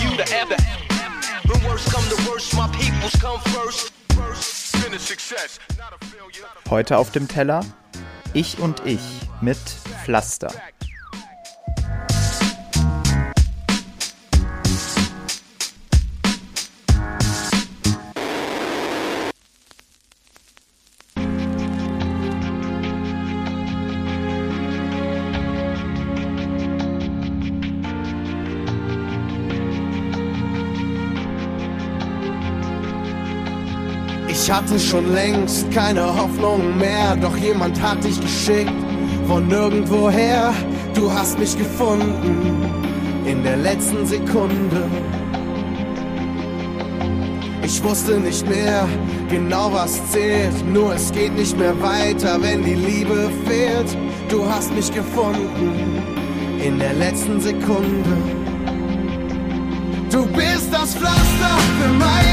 you to ever. When worst come to worst, my peoples come first. Heute auf dem Teller Ich und Ich mit Pflaster. Ich hatte schon längst keine Hoffnung mehr, doch jemand hat dich geschickt von nirgendwoher. Du hast mich gefunden in der letzten Sekunde. Ich wusste nicht mehr genau, was zählt, nur es geht nicht mehr weiter, wenn die Liebe fehlt. Du hast mich gefunden in der letzten Sekunde. Du bist das Pflaster für meine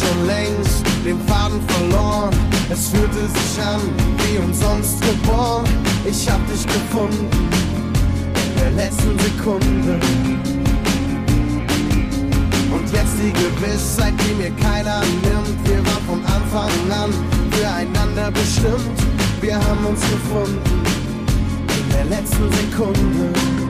schon längst den Faden verloren. Es fühlte sich an wie umsonst geboren. Ich hab dich gefunden in der letzten Sekunde. Und jetzt die Gewissheit, die mir keiner nimmt. Wir waren von Anfang an füreinander bestimmt. Wir haben uns gefunden in der letzten Sekunde.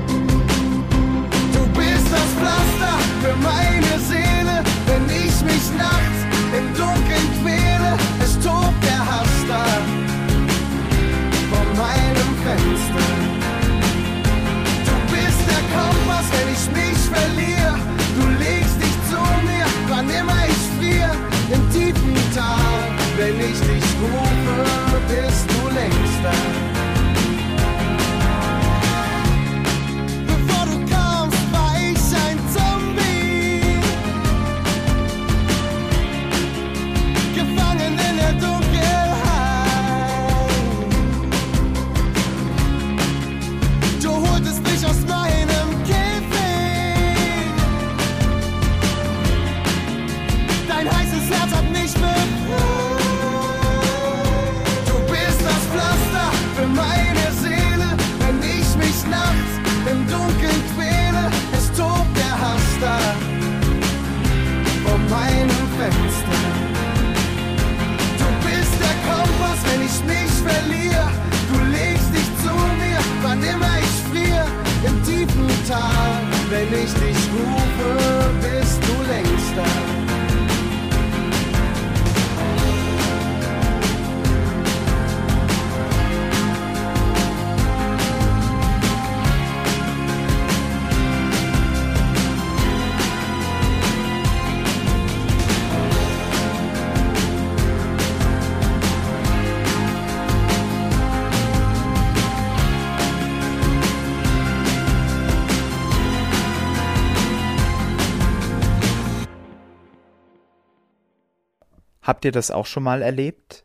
Habt ihr das auch schon mal erlebt?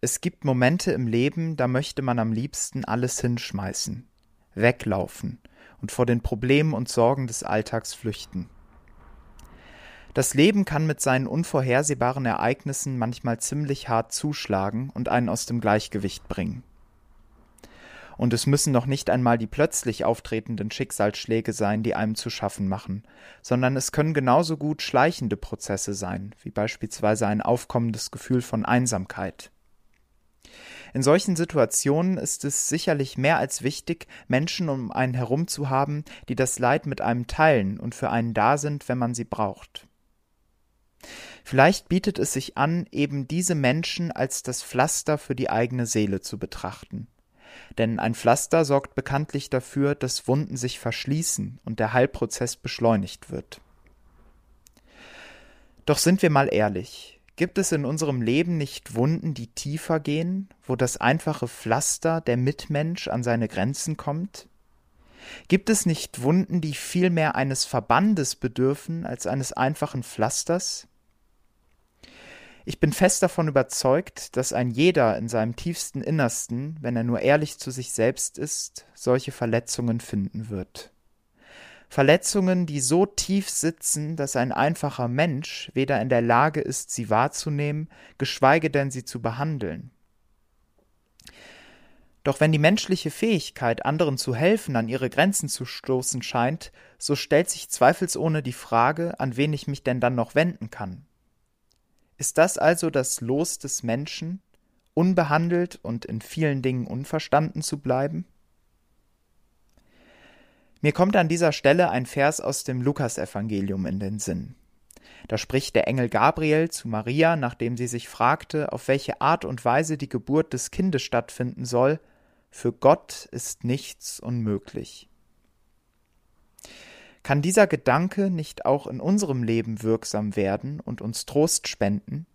Es gibt Momente im Leben, da möchte man am liebsten alles hinschmeißen, weglaufen und vor den Problemen und Sorgen des Alltags flüchten. Das Leben kann mit seinen unvorhersehbaren Ereignissen manchmal ziemlich hart zuschlagen und einen aus dem Gleichgewicht bringen. Und es müssen noch nicht einmal die plötzlich auftretenden Schicksalsschläge sein, die einem zu schaffen machen, sondern es können genauso gut schleichende Prozesse sein, wie beispielsweise ein aufkommendes Gefühl von Einsamkeit. In solchen Situationen ist es sicherlich mehr als wichtig, Menschen um einen herum zu haben, die das Leid mit einem teilen und für einen da sind, wenn man sie braucht. Vielleicht bietet es sich an, eben diese Menschen als das Pflaster für die eigene Seele zu betrachten denn ein Pflaster sorgt bekanntlich dafür, dass Wunden sich verschließen und der Heilprozess beschleunigt wird. Doch sind wir mal ehrlich, gibt es in unserem Leben nicht Wunden, die tiefer gehen, wo das einfache Pflaster der Mitmensch an seine Grenzen kommt? Gibt es nicht Wunden, die vielmehr eines Verbandes bedürfen als eines einfachen Pflasters? Ich bin fest davon überzeugt, dass ein jeder in seinem tiefsten Innersten, wenn er nur ehrlich zu sich selbst ist, solche Verletzungen finden wird. Verletzungen, die so tief sitzen, dass ein einfacher Mensch weder in der Lage ist, sie wahrzunehmen, geschweige denn sie zu behandeln. Doch wenn die menschliche Fähigkeit, anderen zu helfen, an ihre Grenzen zu stoßen scheint, so stellt sich zweifelsohne die Frage, an wen ich mich denn dann noch wenden kann. Ist das also das Los des Menschen, unbehandelt und in vielen Dingen unverstanden zu bleiben? Mir kommt an dieser Stelle ein Vers aus dem Lukasevangelium in den Sinn. Da spricht der Engel Gabriel zu Maria, nachdem sie sich fragte, auf welche Art und Weise die Geburt des Kindes stattfinden soll, für Gott ist nichts unmöglich. Kann dieser Gedanke nicht auch in unserem Leben wirksam werden und uns Trost spenden?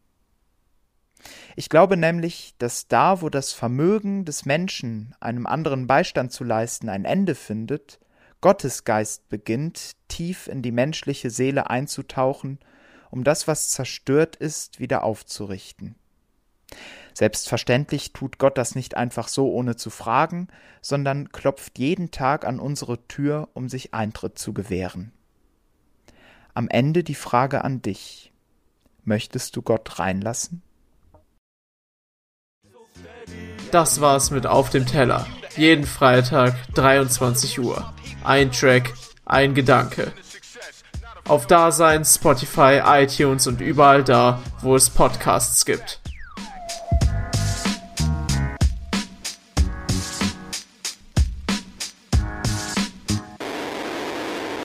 Ich glaube nämlich, dass da, wo das Vermögen des Menschen, einem anderen Beistand zu leisten, ein Ende findet, Gottes Geist beginnt, tief in die menschliche Seele einzutauchen, um das, was zerstört ist, wieder aufzurichten. Selbstverständlich tut Gott das nicht einfach so ohne zu fragen, sondern klopft jeden Tag an unsere Tür, um sich Eintritt zu gewähren. Am Ende die Frage an dich. Möchtest du Gott reinlassen? Das war's mit Auf dem Teller. Jeden Freitag 23 Uhr. Ein Track, ein Gedanke. Auf Dasein, Spotify, iTunes und überall da, wo es Podcasts gibt.